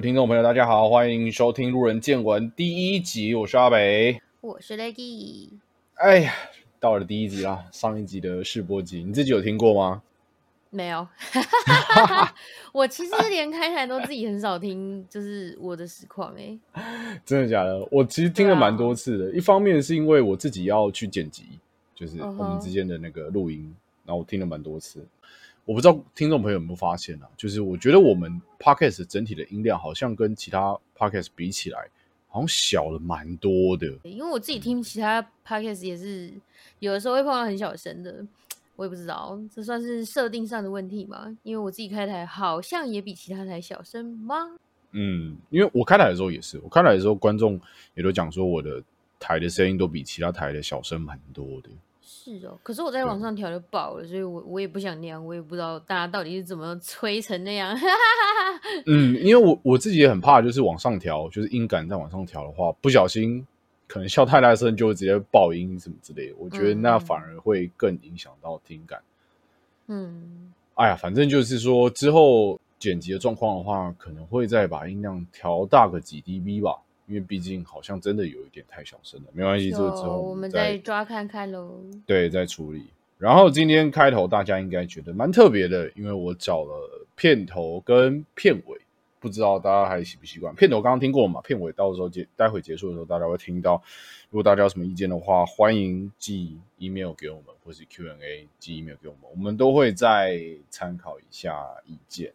听众朋友，大家好，欢迎收听《路人见闻》第一集，我是阿北。我是 Leggy，哎呀，到了第一集啦，上一集的试播集，你自己有听过吗？没有，我其实连开台都自己很少听，就是我的实况哎、真的假的？我其实听了蛮多次的。一方面是因为我自己要去剪辑，就是我们之间的那个录音，然后我听了蛮多次。我不知道听众朋友有没有发现啊，就是我觉得我们 podcast 整体的音量好像跟其他 podcast 比起来，好像小了蛮多的。因为我自己听其他 podcast 也是有的时候会碰到很小声的，我也不知道这算是设定上的问题吗？因为我自己开台好像也比其他台小声吗？嗯，因为我开台的时候也是，我开台的时候观众也都讲说我的台的声音都比其他台的小声蛮多的。是哦，可是我在网上调就爆了，所以我我也不想那样，我也不知道大家到底是怎么吹成那样。嗯，因为我我自己也很怕，就是往上调，就是音感再往上调的话，不小心可能笑太大声就会直接爆音什么之类的。我觉得那反而会更影响到听感。嗯，哎呀，反正就是说之后剪辑的状况的话，可能会再把音量调大个几 dB 吧，因为毕竟好像真的有一点太小声了。没关系，这个之后我们再再抓看看喽。对，在处理。然后今天开头大家应该觉得蛮特别的，因为我找了片头跟片尾，不知道大家还习不习惯。片头刚刚听过嘛？片尾到时候结待会结束的时候，大家会听到。如果大家有什么意见的话，欢迎寄 email 给我们，或是 Q&A 寄 email 给我们，我们都会再参考一下意见。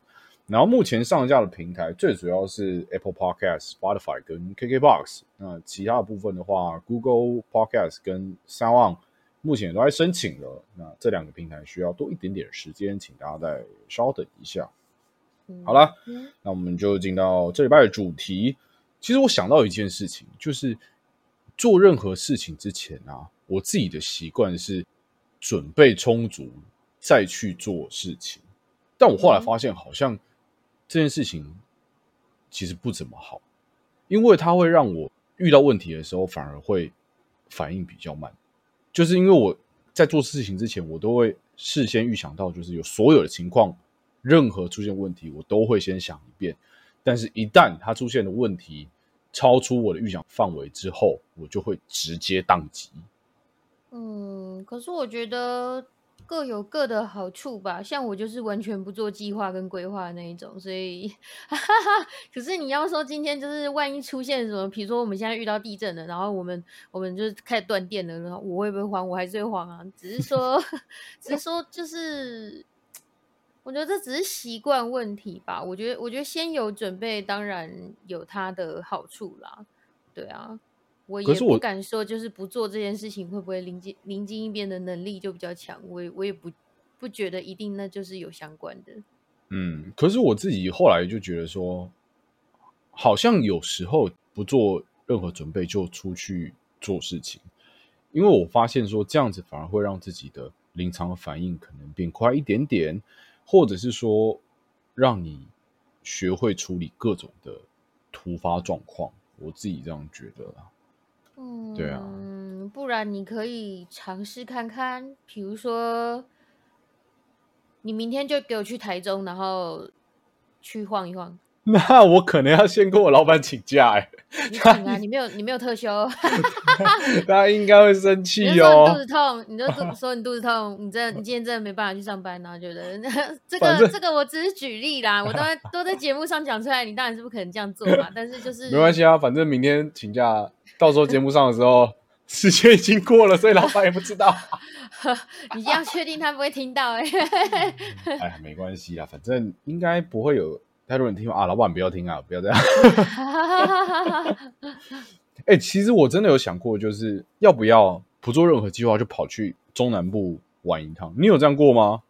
然后目前上架的平台最主要是 Apple Podcast、Spotify 跟 KKBox。那其他的部分的话，Google Podcast 跟 Sound。目前也都在申请了，那这两个平台需要多一点点时间，请大家再稍等一下。嗯好了，那我们就进到这礼拜的主题。其实我想到一件事情，就是做任何事情之前啊，我自己的习惯是准备充足再去做事情。但我后来发现，好像这件事情其实不怎么好，因为它会让我遇到问题的时候反而会反应比较慢。就是因为我在做事情之前，我都会事先预想到，就是有所有的情况，任何出现问题，我都会先想一遍。但是，一旦它出现的问题超出我的预想范围之后，我就会直接宕机。嗯，可是我觉得各有各的好处吧。像我就是完全不做计划跟规划那一种，所以，哈哈。可是你要说今天就是万一出现什么，比如说我们现在遇到地震了，然后我们我们就开始断电了，然后我会不会慌？我还是会慌啊。只是说，只是说，就是我觉得这只是习惯问题吧。我觉得，我觉得先有准备，当然有它的好处啦。对啊。我也不敢说，就是不做这件事情会不会临近临近一边的能力就比较强。我我也不不觉得一定那就是有相关的。嗯，可是我自己后来就觉得说，好像有时候不做任何准备就出去做事情，因为我发现说这样子反而会让自己的临场反应可能变快一点点，或者是说让你学会处理各种的突发状况。我自己这样觉得啦。嗯，对啊，不然你可以尝试看看，比如说，你明天就给我去台中，然后去晃一晃。那我可能要先跟我老板请假 哎、欸，你请啊，你没有你没有特休，他应该会生气你哦。肚子痛，你就说你肚子痛，你真你今天真的没办法去上班，然后觉得这个这个我只是举例啦，我都在都在节目上讲出来，你当然是不可能这样做嘛。但是就是没关系啊，反正明天请假，到时候节目上的时候，时间已经过了，所以老板也不知道。你要确定他不会听到哎、哎呀，没关系啦，反正应该不会有太多人听啊。老板不要听啊，不要这样。哎、其实我真的有想过，就是要不要不做任何计划就跑去中南部玩一趟？你有这样过吗？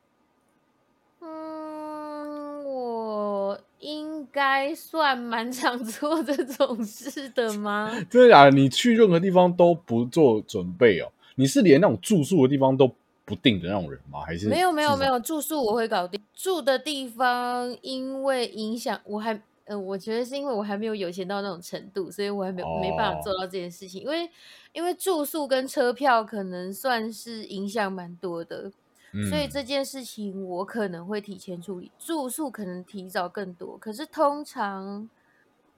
嗯，我应该算蛮常做这种事的吗？真的假的？你去任何地方都不做准备哦？你是连那种住宿的地方都不定的那种人吗？还是没有没有没有？住宿我会搞定。住的地方因为影响我还呃，我觉得是因为我还没有有钱到那种程度，所以我还没、没办法做哦到这件事情。因为因为住宿跟车票可能算是影响蛮多的，所以嗯这件事情我可能会提前处理。住宿可能提早更多，可是通常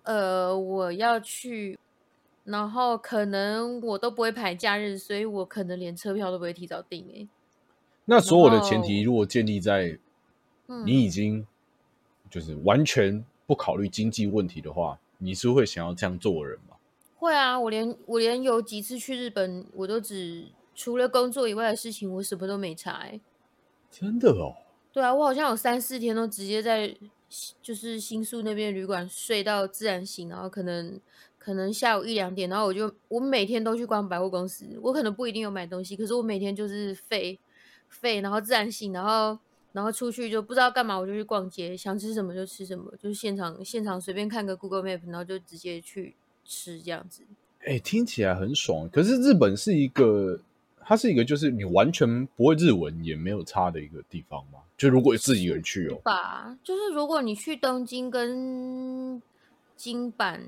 呃，我要去，然后可能我都不会排假日，所以我可能连车票都不会提早订。哎，那所有的前提如果建立在嗯你已经就是完全不考虑经济问题的话，你是会想要这样做的人吗？会啊，我连我连有几次去日本，我都只除了工作以外的事情，我什么都没查、欸。真的哦，对啊，我好像有三四天都直接在就是新宿那边旅馆睡到自然醒，然后可能可能下午一两点，然后我就我每天都去逛百货公司，我可能不一定有买东西，可是我每天就是废废，然后自然醒，然后然后出去就不知道干嘛，我就去逛街，想吃什么就吃什么，就是现场现场随便看个 Google Map，然后就直接去吃这样子。哎，听起来很爽。可是日本是一个，它是一个就是你完全不会日文也没有差的一个地方吗？就如果自己一个人去哦，吧，就是如果你去东京跟京阪、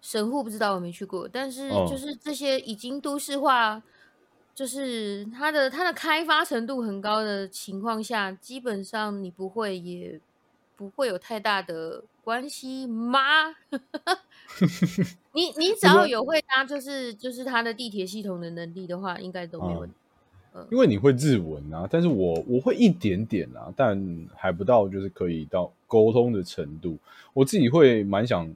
神户，不知道我没去过，但是嗯就是这些已经都市化，就是它的它的开发程度很高的情况下，基本上你不会也不会有太大的关系吗？你你只要有会搭就是就是它的地铁系统的能力的话，应该都没问题。嗯因为你会日文啊，但是我我会一点点啊，但还不到就是可以到沟通的程度。我自己会蛮想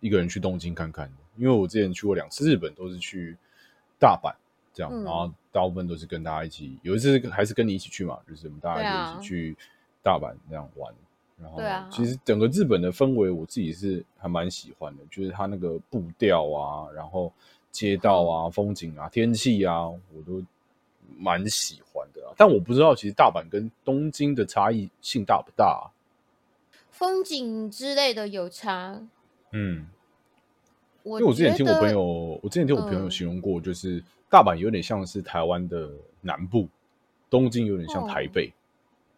一个人去东京看看的，因为我之前去过两次日本，都是去大阪这样，嗯然后大部分都是跟大家一起，有一次还是跟你一起去嘛，就是我们大家啊就一起去大阪这样玩。然后其实整个日本的氛围，我自己是还蛮喜欢的，就是它那个步调啊，然后街道啊、风景啊、天气啊，我都蛮喜欢的、啊。但我不知道，其实大阪跟东京的差异性大不大、啊？风景之类的有差，嗯，因为我之前听我朋友，我之前听我朋友嗯形容过，就是大阪有点像是台湾的南部，东京有点像台哦北。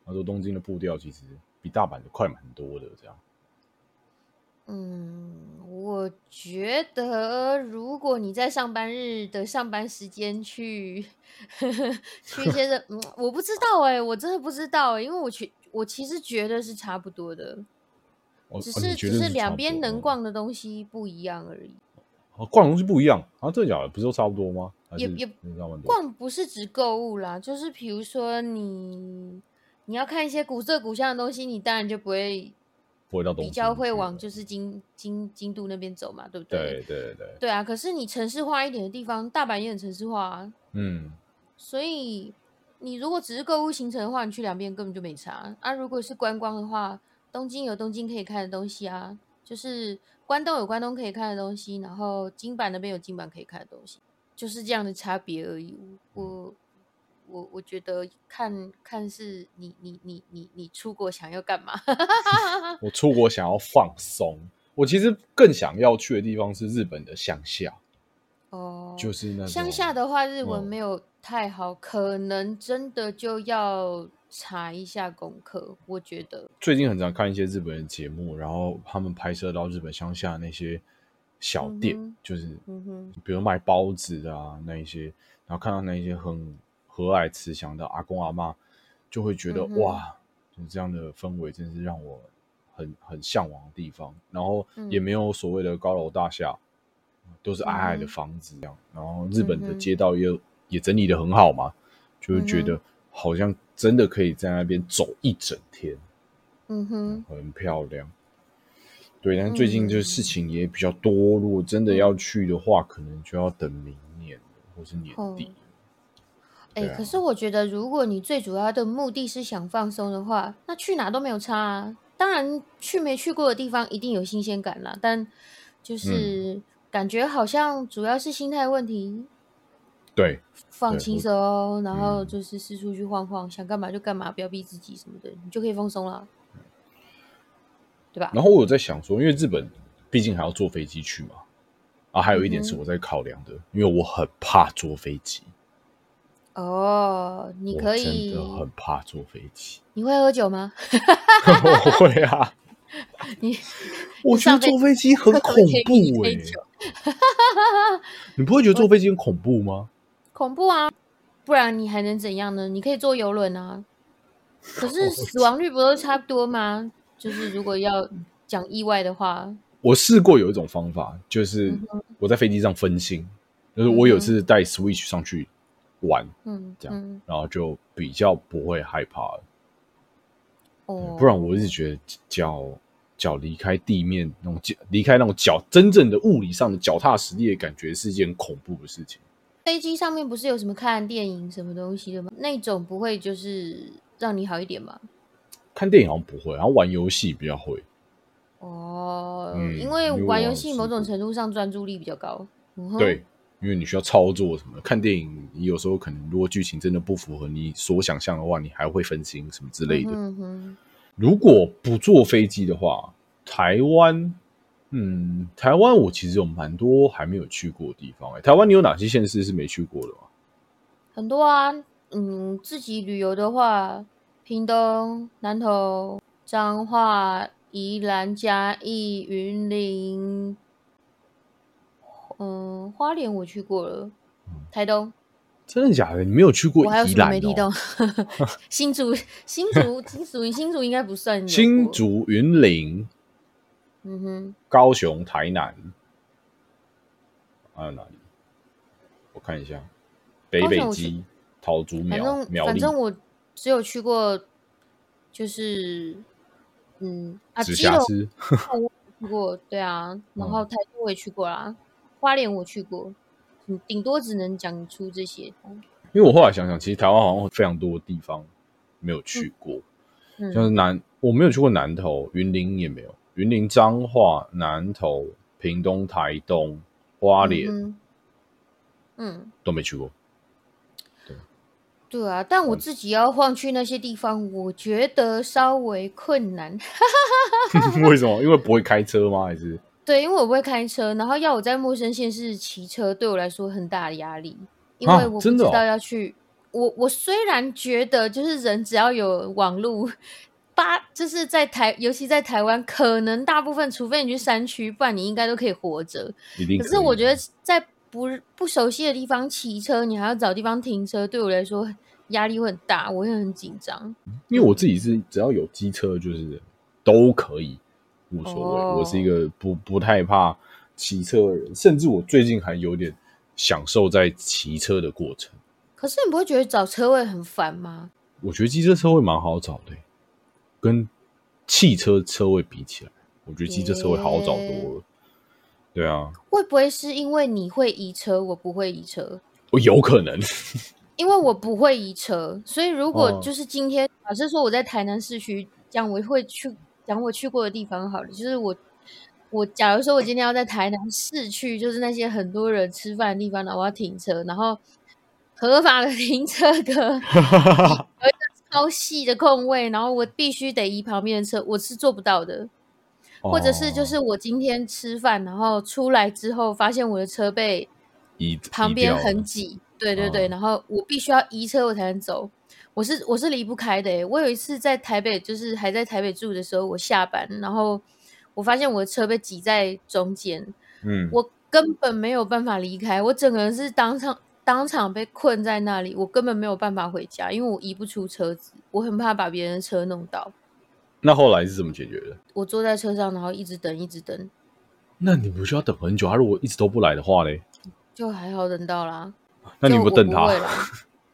他说东京的步调其实比大阪的快蛮多的，这样。嗯，我觉得如果你在上班日的上班时间去 去一些的，嗯，我不知道哎、我真的不知道哎、因为我觉我其实觉得是差不多的，只是只是两边能逛的东西不一样而已。哦逛的东西不一样啊？真的假的？不是都差不多吗？也也？逛不是指购物啦，就是比如说你你要看一些古色古香的东西，你当然就不会不会到东比较会往就是京京京都那边走嘛，对不对对对，对对啊，可是你城市化一点的地方，大阪也很城市化啊，嗯，所以你如果只是购物行程的话，你去两边根本就没差啊。如果是观光的话，东京有东京可以看的东西啊，就是关东有关东可以看的东西，然后京阪那边有京阪可以看的东西，就是这样的差别而已。我我我觉得看看是你你你你你出国想要干嘛？我出国想要放松，我其实更想要去的地方是日本的乡下，哦，就是那种乡下的话，日文嗯没有太好，可能真的就要查一下功课。我觉得，最近很常看一些日本的节目，然后他们拍摄到日本乡下那些小店，嗯就是嗯哼，比如卖包子啊那一些，然后看到那一些很和蔼慈祥的阿公阿妈，就会觉得、嗯哇，就是这样的氛围真是让我很很向往的地方。然后也嗯没有所谓的高楼大厦，都是矮矮的房子这样。然后日本的街道也也整理的很好嘛，就会觉嗯得好像真的可以在那边走一整天。嗯哼，很漂亮。对，但最近这嗯事情也比较多，如果真的要去的话，可能就要等明年或是年哦底。哎、可是我觉得，如果你最主要的目的是想放松的话，那去哪都没有差啊。当然，去没去过的地方一定有新鲜感啦，但嗯就是感觉好像主要是心态问题，对，放轻松，然后嗯就是四处去晃晃，想干嘛就干嘛，不要逼自己什么的，你就可以放松了，对吧？然后我有在想说，因为日本毕竟还要坐飞机去嘛，啊，还有一点是我在考量的，因为我很怕坐飞机，哦，你可以真，的很怕坐飞机。你会喝酒吗？我会啊，你我觉得坐飞机很恐怖哎、你不会觉得坐飞机很恐怖吗？恐怖啊！不然你还能怎样呢？你可以坐游轮啊，可是死亡率不都差不多吗？就是如果要讲意外的话，我试过有一种方法，就是嗯我在飞机上分心，就是我有次带 Switch 上去玩，嗯，这样嗯然后就比较不会害怕了。哦，不然我一直觉得脚脚离开地面那种脚离开那种脚真正的物理上的脚踏实地的感觉是一件恐怖的事情。飞机上面不是有什么看电影什么东西的吗？那种不会就是让你好一点吗？看电影好像不会，然后玩游戏比较会。哦，嗯因为玩游戏某种程度上专注力比较高。对，因为你需要操作什么的。看电影，你有时候可能如果剧情真的不符合你所想象的话，你还会分心什么之类的。嗯哼，如果不坐飞机的话，台湾，嗯，台湾我其实有蛮多还没有去过的地方、欸。台湾你有哪些县市是没去过的吗？很多啊，嗯，自己旅游的话，屏东、南投、彰化、宜兰、嘉义、云林，嗯，花莲我去过了，台东真的假的？你没有去过我还有？什么没提到？新竹、新竹、新竹、新竹应该不算新竹、云林、嗯哼，高雄、台南，还有哪里？我看一下，北北基、桃竹反苗、正苗栗、反正我只有去过，就是嗯啊，直基隆辖市。去过，对啊，然嗯后台东我也去过啦，花莲我去过，嗯，顶多只能讲出这些。因为我后来想想，其实台湾好像非常多地方没有去过，像是嗯，南，我没有去过南投，云林也没有，云林彰化、南投、屏东、台东、花莲、嗯嗯，都没去过。对啊，但我嗯自己要晃去那些地方，我觉得稍微困难。为什么？因为不会开车吗？还是对，因为我不会开车，然后要我在陌生县市骑车，对我来说很大的压力，因啊为我不知道要去。我我虽然觉得，就是人只要有网路，八就是在台，尤其在台湾，可能大部分，除非你去山区，不然你应该都可以活着。可是我觉得在不不熟悉的地方骑车，你还要找地方停车，对我来说压力会很大，我会很紧张。因为我自己是只要有机车，就是都可以，无所谓。哦我是一个不不太怕骑车的人，甚至我最近还有点享受在骑车的过程。可是你不会觉得找车位很烦吗？我觉得机车车位蛮好找的欸、跟汽车车位比起来，我觉得机车车位好找多了。对啊，会不会是因为你会移车，我不会移车？我有可能。因为我不会移车，所以如果哦就是今天，假设说我在台南市区这样我会去讲我去过的地方好了，就是我我假如说我今天要在台南市区，就是那些很多人吃饭的地方，然后我要停车，然后合法的停车格 有一个超细的空位，然后我必须得移旁边的车，我是做不到的。或者是就哦是我今天吃饭，然后出来之后发现我的车被移旁边很挤，对对对，哦然后我必须要移车我才能走，我是我是离不开的诶。我有一次在台北，就是还在台北住的时候，我下班，然后我发现我的车被挤在中间，嗯，我根本没有办法离开，我整个人是当场当场被困在那里，我根本没有办法回家，因为我移不出车子，我很怕把别人的车弄到。那后来是怎么解决的？我坐在车上，然后一直等，一直等，那你不需要等很久？他如果一直都不来的话嘞，就还好等到啦。那你就有没有等他？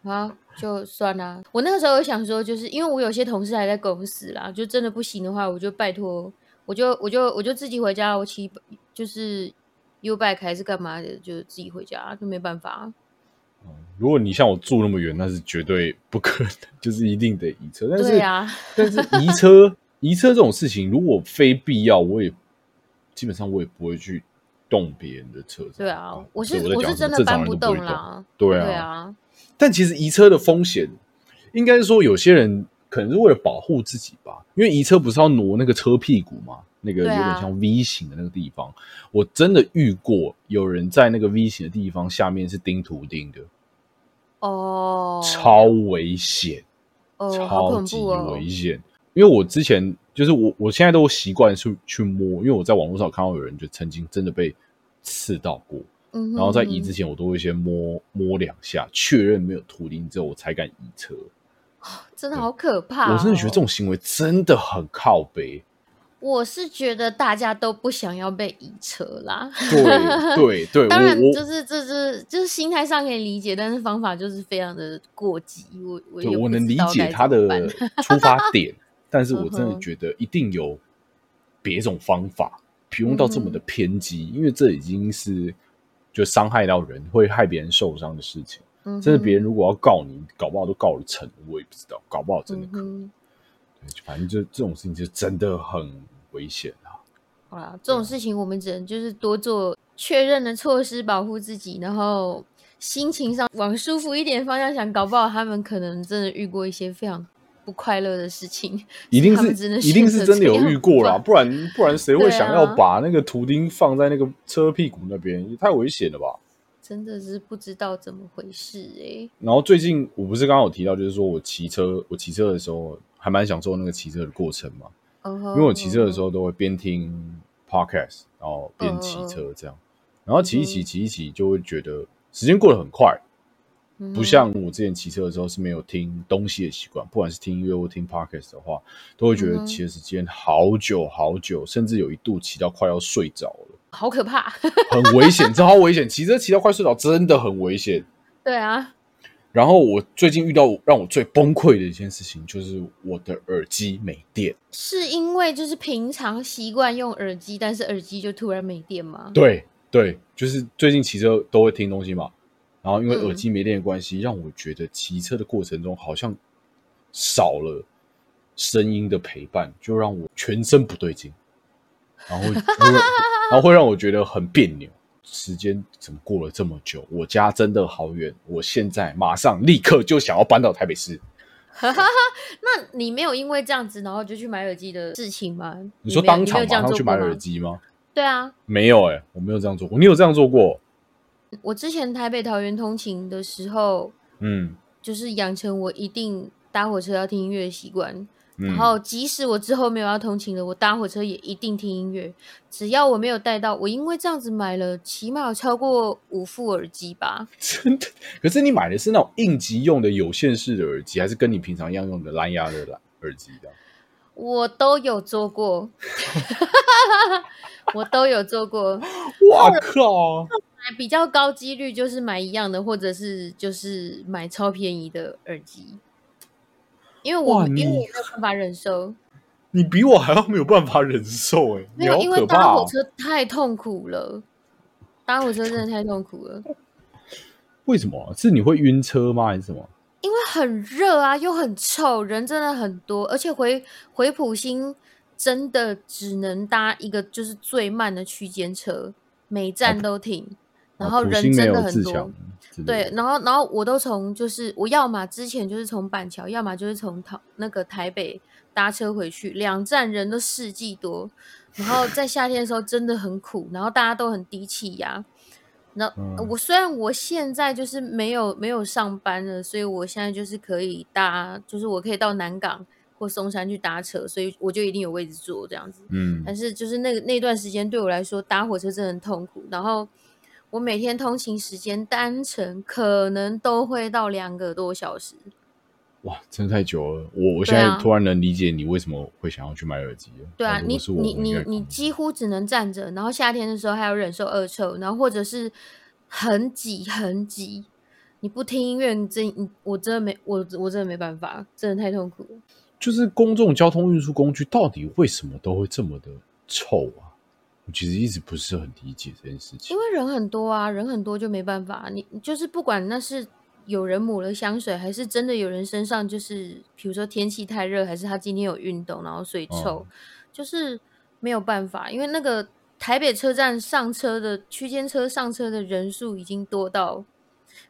啊，就算啦。我那个时候有想说，就是因为我有些同事还在公司啦，就真的不行的话，我就拜托，我就我就我就自己回家，我骑就是 U bike 还是干嘛的，就自己回家，就没办法。如果你像我住那么远，那是绝对不可能，就是一定得移车。但是，对啊，但是移车移车这种事情，如果非必要，我也基本上我也不会去动别人的车子。对啊，我是我是真的什么正常搬不。对啊，对啊，但其实移车的风险，应该是说有些人可能是为了保护自己吧，因为移车不是要挪那个车屁股嘛，那个有点像 V 型的那个地方，我真的遇过有人在那个 V 型的地方下面是钉图钉的，哦，超危险，哦，超级危，险。因为我之前就是我，我现在都习惯去去摸，因为我在网络上看到有人就曾经真的被刺到过，嗯哼，然后在移嗯之前，我都会先摸摸两下，确认没有图钉之后，我才敢移车。真的好可怕、哦。我真的觉得这种行为真的很靠背。我是觉得大家都不想要被移车啦。对对对，当然就是这是就是心态上可以理解，但是方法就是非常的过激。我我我能理解他的出发点，但是我真的觉得一定有别种方法，不用到这么嗯的偏激，因为这已经是就伤害到人，会害别人受伤的事情。嗯甚至别人如果要告你，搞不好都告了成，我也不知道，搞不好真的可。嗯哼对，反正就这种事情就真的很危险啊。好啦，这种事情我们只能就是多做确认的措施，保护自己，然后心情上往舒服一点的方向想，搞不好他们可能真的遇过一些非常不快乐的事情，一定是一定是真的有遇过啦，不然不然谁会想要啊把那个图钉放在那个车屁股那边？也太危险了吧！真的是不知道怎么回事哎、然后最近我不是刚刚有提到，就是说我骑车，我骑车的时候还蛮享受那个骑车的过程嘛，因因为我骑车的时候都会边听 podcast，然后边骑车这样，然后骑一骑嗯。骑一骑就会觉得时间过得很快，候不像我之前骑车的时候是没有听东西的习惯，不管是听音乐或听 podcast 的话，都会觉得骑的时间好久好久，甚至有一度骑到快要睡着了，好可怕。很危险，超危险！骑车骑到快睡着真的很危险。对啊，然后我最近遇到让我最崩溃的一件事情，就是我的耳机没电。是因为就是平常习惯用耳机，但是耳机就突然没电吗？对对，就是最近骑车都会听东西嘛，然后因为嗯耳机没电的关系，让我觉得骑车的过程中好像少了声音的陪伴，就让我全身不对劲，然后 然后会让我觉得很别扭。时间怎么过了这么久？我家真的好远，我现在马上立刻就想要搬到台北市。那你没有因为这样子，然后就去买耳机的事情吗？你说当场马上去买耳机吗？对啊，没有哎、我没有这样做过。你有这样做过？我之前台北桃园通勤的时候，嗯，就是养成我一定搭火车要听音乐的习惯。嗯然后即使我之后没有要通勤了，我搭火车也一定听音乐。只要我没有带到，我因为这样子买了起码有超过五副耳机吧。真的。可是你买的是那种应急用的有线式的耳机，还是跟你平常一样用的蓝牙的蓝耳机的？我都有做过，我都有做过。哇靠！买比较高几率就是买一样的，或者是就是买超便宜的耳机，因为我因为我你没有办法忍受，你比我还要没有办法忍受哎、没有因为搭火！车太痛苦了，搭火车真的太痛苦了，为什么？是你会晕车吗？还是什么？因为很热啊，又很臭，人真的很多，而且回回普星真的只能搭一个就是最慢的区间车，每站都停，然后人真的很多。对，然后然后我都从就是我要么之前就是从板桥，要么就是从台那个台北搭车回去，两站人都四季多，然后在夏天的时候真的很苦，然后大家都很低气压。那、嗯我虽然我现在就是没有没有上班了，所以我现在就是可以搭，就是我可以到南港或松山去搭车，所以我就一定有位置坐这样子。嗯但是就是那个那段时间对我来说，搭火车真的很痛苦。然后我每天通勤时间单程可能都会到两个多小时。哇，真的太久了。我我现在突然能理解你为什么会想要去买耳机了。对啊，你你你你几乎只能站着，然后夏天的时候还要忍受恶臭，然后或者是很挤很挤。你不听音乐，你真你我真的没我我真的没办法，真的太痛苦了。就是公众交通运输工具到底为什么都会这么的臭啊？我其实一直不是很理解这件事情因。为人很多啊，人很多就没办法。你你就是不管那是有人抹了香水，还是真的有人身上就是，比如说天气太热，还是他今天有运动，然后所以臭，哦就是没有办法。因为那个台北车站上车的区间车上车的人数已经多到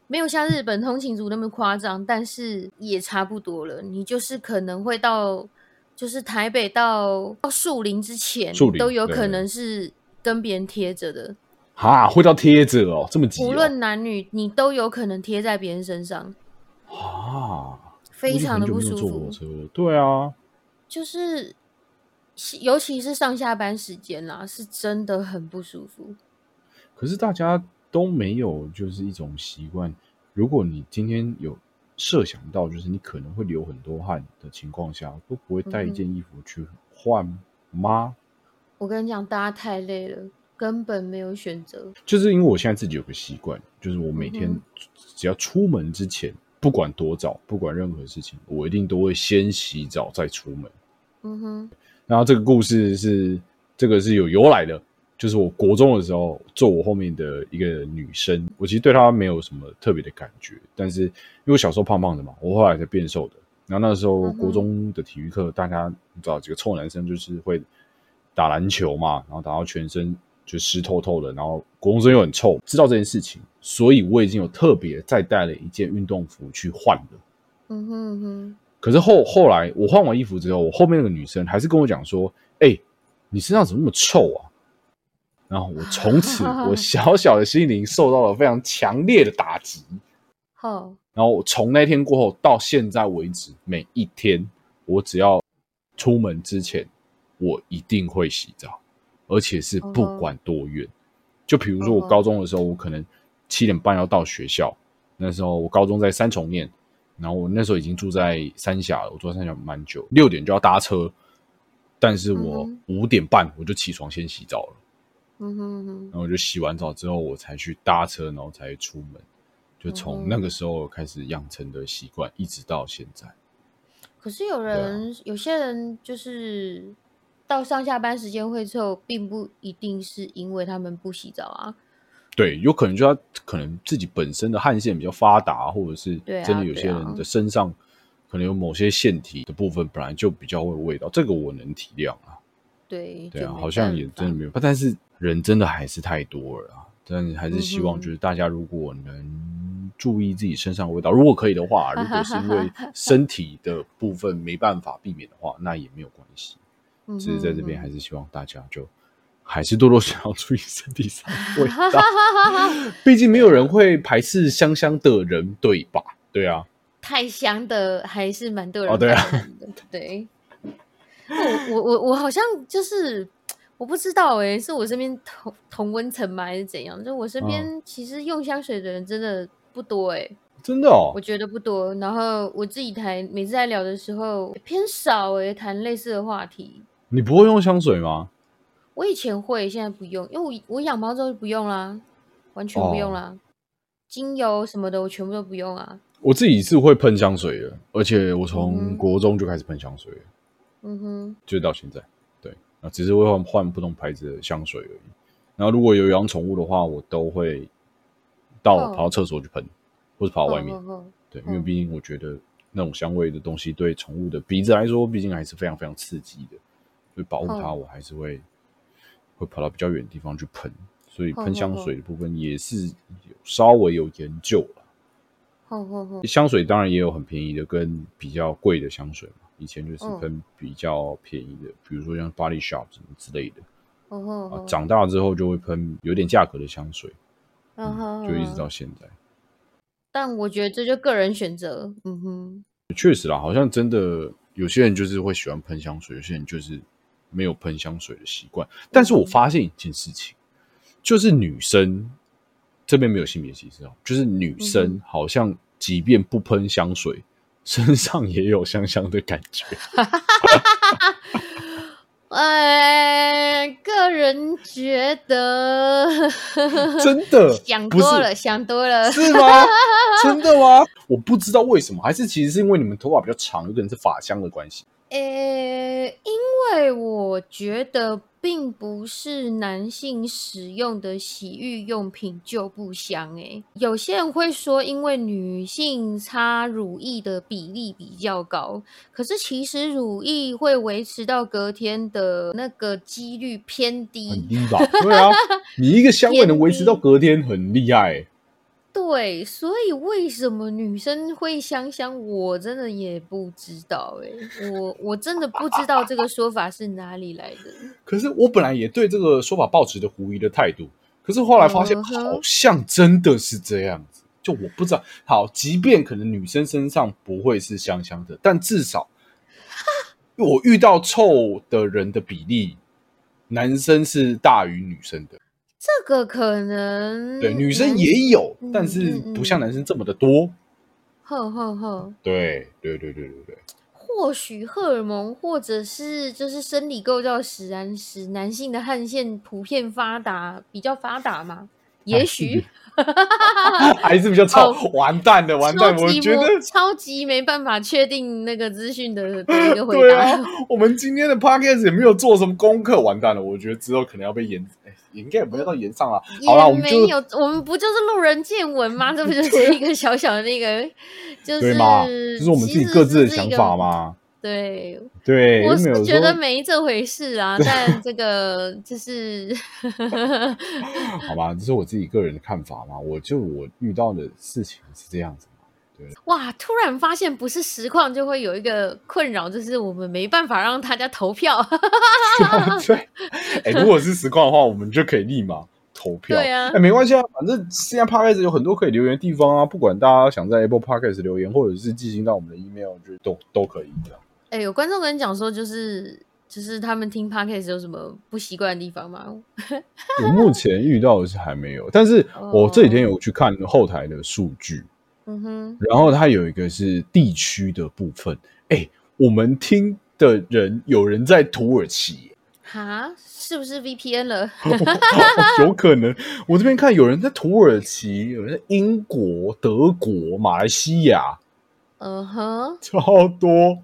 没有像日本通勤族那么夸张，但是也差不多了。你就是可能会到。就是台北到到树林之前树林都有可能是跟别人贴着的，哈，会到贴着哦，这么急、哦、无论男女，你都有可能贴在别人身上，啊，非常的不舒服。坐火车。对啊，就是，尤其是上下班时间啦，是真的很不舒服。可是大家都没有就是一种习惯，如果你今天有设想到，就是你可能会流很多汗的情况下，都不会带一件衣服去换吗？我跟你讲，大家太累了，根本没有选择。就是因为我现在自己有个习惯，就是我每天嗯只要出门之前，不管多早，不管任何事情，我一定都会先洗澡再出门。嗯哼，然后这个故事是这个是有由来的，就是我国中的时候，坐我后面的一个女生，我其实对她没有什么特别的感觉，但是因为我小时候胖胖的嘛，我后来才变瘦的。然后那时候国中的体育课，大家你知道几个臭男生就是会打篮球嘛，然后打到全身就湿透透的，然后国中生又很臭，知道这件事情，所以我已经有特别再带了一件运动服去换了。嗯哼嗯哼，可是后后来我换完衣服之后，我后面那个女生还是跟我讲说：“哎、你身上怎么那么臭啊？”然后我从此我小小的心灵受到了非常强烈的打击。好，然后我从那天过后到现在为止，每一天我只要出门之前，我一定会洗澡，而且是不管多远。就比如说我高中的时候，我可能七点半要到学校，那时候我高中在三重念，然后我那时候已经住在三峡了，我住在三峡蛮久，六点就要搭车，但是我嗯五点半我就起床先洗澡了。嗯哼嗯哼，然后我就洗完澡之后，我才去搭车，然后才出门。就从嗯那个时候开始养成的习惯，一直到现在。可是有人，有些人就是到上下班时间会臭，并不一定是因为他们不洗澡啊。对，有可能就他可能自己本身的汗腺比较发达，或者是真的有些人的身上可能有某些腺体的部分本来就比较会有味道，这个我能体谅啊。对，对啊，好像也真的没有，但是人真的还是太多了啊。但是还是希望就是大家如果能注意自己身上的味道，如果可以的话，如果是因为 身体的部分没办法避免的话，那也没有关系。嗯只是在这边还是希望大家就还是多多想要注意身体上的味道，毕竟没有人会排斥香香的人，对吧？对啊，太香的还是蛮多人哦对啊。对，我我我我好像就是我不知道诶、是我身边同同温层吗，还是怎样？就我身嗯边其实用香水的人真的不多诶、真的哦我，觉得不多。然后我自己谈每次在聊的时候偏少诶、谈类似的话题。你不会用香水吗？我以前会，现在不用，因为我我养猫之后就不用啦，完全不用哦啦。精油什么的我全部都不用啊。我自己是会喷香水的，而且我嗯从国中就开始喷香水了，嗯哼，就到现在。对，啊，只是会换换不同牌子的香水而已。然后如果有养宠物的话，我都会到哦跑到厕所去喷，或者跑到外面。对，因为嗯毕竟我觉得那种香味的东西对宠物的鼻子来说，毕竟还是非常非常刺激的。所以保护它，嗯我还是会会跑到比较远的地方去喷。所以嗯喷香水的部分也是有稍微有研究了。哼哼哼香水当然也有很便宜的跟比较贵的香水嘛。以前就是嗯喷比较便宜的，比如说像 Body Shop 什么之类的。啊，哼哼，长大之后就会喷有点价格的香水，嗯哼，就一直到现在。但我觉得这就个人选择，嗯哼，确实啦，好像真的有些人就是会喜欢喷香水，有些人就是没有喷香水的习惯。但是我发现一件事情，就是女生这边没有性别歧视哦，就是女嗯生好像即便不喷香水，身上也有香香的感觉。哎，个人觉得 真的想多了，想多了，是吗？真的吗？我不知道为什么，还是其实是因为你们头发比较长，有可能是发香的关系。呃，因为我觉得并不是男性使用的洗浴用品就不香诶、有些人会说，因为女性擦乳液的比例比较高，可是其实乳液会维持到隔天的那个几率偏低很低。低吧？对啊，你一个香味能维持到隔天，很厉害、欸。对，所以为什么女生会香香，我真的也不知道诶、我我真的不知道这个说法是哪里来的。可是我本来也对这个说法抱持着狐疑的态度，可是后来发现好像真的是这样子。就我不知道，好，即便可能女生身上不会是香香的，但至少 我遇到臭的人的比例，男生是大于女生的。这个可能对，女生也有，嗯但是嗯不像男生这么的多。呵呵呵，对，对，对，对，对，对。或许荷尔蒙，或者是就是生理构造使然使男性的汗腺普遍发达，比较发达嘛？也许 还是比较超，完蛋的，完蛋！我觉得超级没办法确定那个资讯的的一个回答。我们今天的 podcast 也没有做什么功课，完蛋了！我觉得之后可能要被延，应该也不要到延上了。好了，我们没有，我们不就是路人见闻吗？这不就是一个小小的那个，就是就是我们自己各自的想法吗？对对，我是觉得没这回事啊，但这个就是 好吧，这是我自己个人的看法嘛。我就我遇到的事情是这样子嘛。对，哇，突然发现不是实况就会有一个困扰，就是我们没办法让大家投票。对，哎，如果是实况的话，我们就可以立马投票。对啊，哎，没关系啊，反正现在 Podcast 有很多可以留言的地方啊，不管大家想在 Apple Podcast 留言，或者是寄信到我们的 email，就都都可以这样。哎，有观众跟你讲说，就是就是他们听 podcast 有什么不习惯的地方吗？我目前遇到的是还没有，但是我这几天有去看后台的数据，嗯哼，然后它有一个是地区的部分，哎，我们听的人有人在土耳其，哈，是不是 VPN 了？有可能，我这边看有人在土耳其，有人在英国、德国、马来西亚，嗯哼，超多。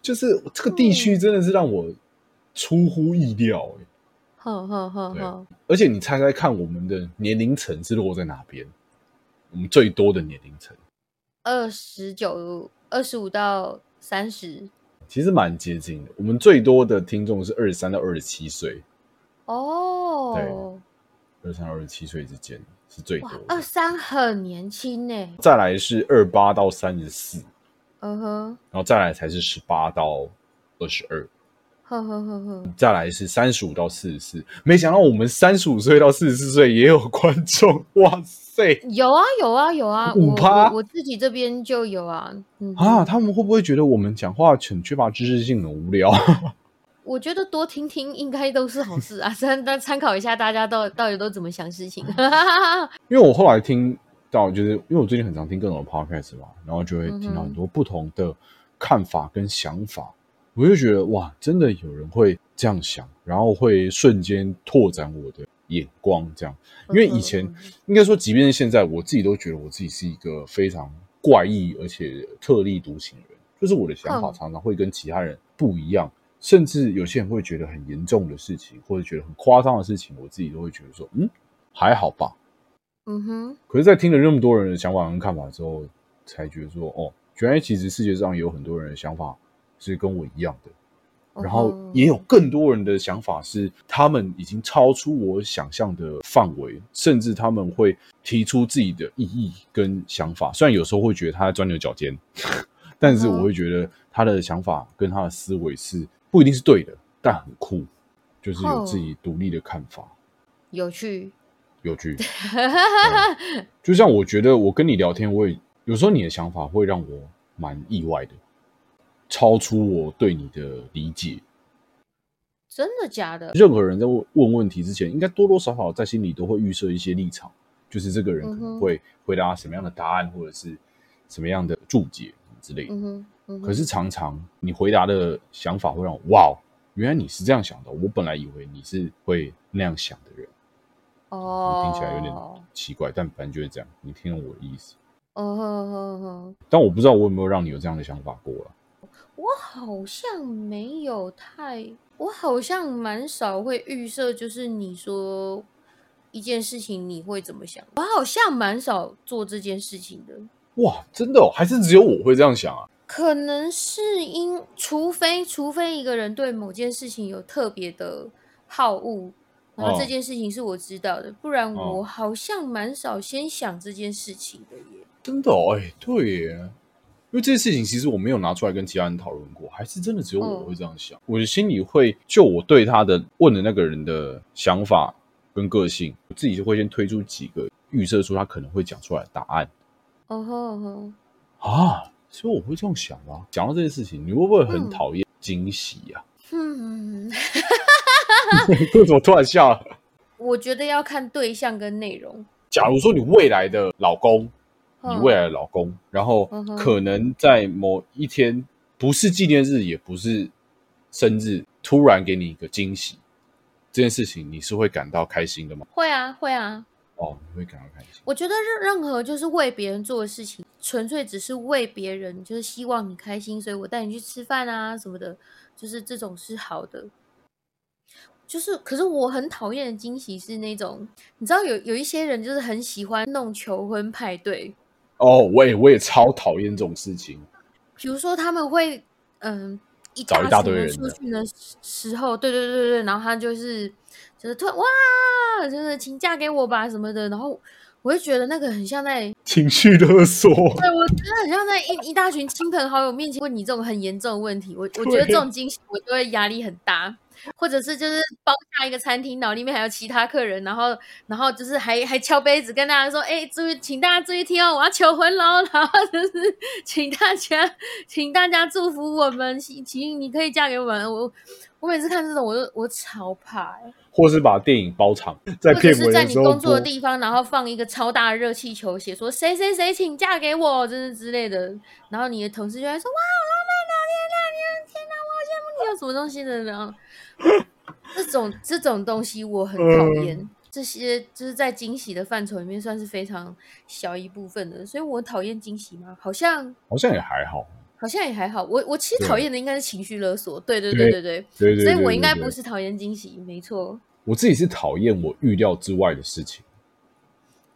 就是这个地区真的是让我出乎意料哎，好好好好，而且你猜猜看，我们的年龄层是落在哪边？我们最多的年龄层，二十九、二十五到三十，其实蛮接近的。我们最多的听众是二十三到二十七岁，哦，对，二十三二十七岁之间是最多。二三很年轻呢，再来是二八到三十四。嗯哼，然后再来才是十八到二十二，呵呵呵呵，再来是三十五到四十四。没想到我们三十五岁到四十四岁也有观众，哇塞！有啊有啊有啊，五趴，我自己这边就有啊。嗯啊，他们会不会觉得我们讲话很缺乏知识性、很无聊？我觉得多听听应该都是好事啊，参参考一下大家到到底都怎么想事情。因为我后来听。到就是因为我最近很常听各种 podcast 嘛，然后就会听到很多不同的看法跟想法，我就觉得哇，真的有人会这样想，然后会瞬间拓展我的眼光，这样。因为以前应该说，即便是现在，我自己都觉得我自己是一个非常怪异而且特立独行的人，就是我的想法常常会跟其他人不一样，甚至有些人会觉得很严重的事情或者觉得很夸张的事情，我自己都会觉得说，嗯，还好吧。嗯哼，可是，在听了那么多人的想法跟看法之后，才觉得说，哦，原来其实世界上有很多人的想法是跟我一样的，然后也有更多人的想法是他们已经超出我想象的范围，甚至他们会提出自己的意义跟想法。虽然有时候会觉得他在钻牛角尖，但是我会觉得他的想法跟他的思维是不一定是对的，但很酷，就是有自己独立的看法，有趣。有趣，就像我觉得我跟你聊天，我也有时候你的想法会让我蛮意外的，超出我对你的理解。真的假的？任何人在问问问题之前，应该多多少少在心里都会预设一些立场，就是这个人可能会回答什么样的答案，或者是什么样的注解之类的。可是常常你回答的想法会让我哇，原来你是这样想的，我本来以为你是会那样想的人。哦，听起来有点奇怪，但反正就是这样。你听懂我的意思？哦呵呵呵。但我不知道我有没有让你有这样的想法过了。我好像没有太，我好像蛮少会预设，就是你说一件事情你会怎么想？我好像蛮少做这件事情的。哇，真的？哦？还是只有我会这样想啊？可能是因，除非除非一个人对某件事情有特别的好恶。然后这件事情是我知道的，不然我好像蛮少先想这件事情的耶。真的哦，哎，对耶，因为这件事情其实我没有拿出来跟其他人讨论过，还是真的只有我会这样想。我的心里会就我对他的问的那个人的想法跟个性，我自己就会先推出几个预设出他可能会讲出来的答案。哦吼哦吼啊，所以我会这样想啊？讲到这件事情，你会不会很讨厌惊喜呀？嗯。为什么突然笑了？我觉得要看对象跟内容。假如说你未来的老公，你未来的老公，然后可能在某一天不是纪念日，也不是生日，突然给你一个惊喜，这件事情你是会感到开心的吗？会啊，会啊。哦，你会感到开心。我觉得任任何就是为别人做的事情，纯粹只是为别人，就是希望你开心，所以我带你去吃饭啊什么的，就是这种是好的。就是，可是我很讨厌的惊喜是那种，你知道有有一些人就是很喜欢弄求婚派对。哦，我也我也超讨厌这种事情。比如说他们会嗯一找一大堆人出去的时候，对对对对，然后他就是就是突然哇，就是请嫁给我吧什么的，然后我会觉得那个很像在 情绪勒索。对，我觉得很像在一一大群亲朋好友面前问你这种很严重的问题，我我觉得这种惊喜我就会压力很大。或者是就是包下一个餐厅，然后里面还有其他客人，然后然后就是还还敲杯子跟大家说，哎，注意，请大家注意听哦，我要求婚喽，然后就是 请大家请大家祝福我们，请你可以嫁给我们。我我每次看这种，我就我超怕。或是把电影包场，在片尾在你工作的地方，然后放一个超大的热气球，写说谁谁谁请嫁给我，真是之类的。然后你的同事就会说，哇，老板娘，天哪，天哪，我好羡慕你，有什么东西的然后。这种这种东西我很讨厌，这些就是在惊喜的范畴里面算是非常小一部分的，所以我讨厌惊喜吗？好像好像也还好，好像也还好。我我其实讨厌的应该是情绪勒索，对对对对对对，所以我应该不是讨厌惊喜，没错。我自己是讨厌我预料之外的事情。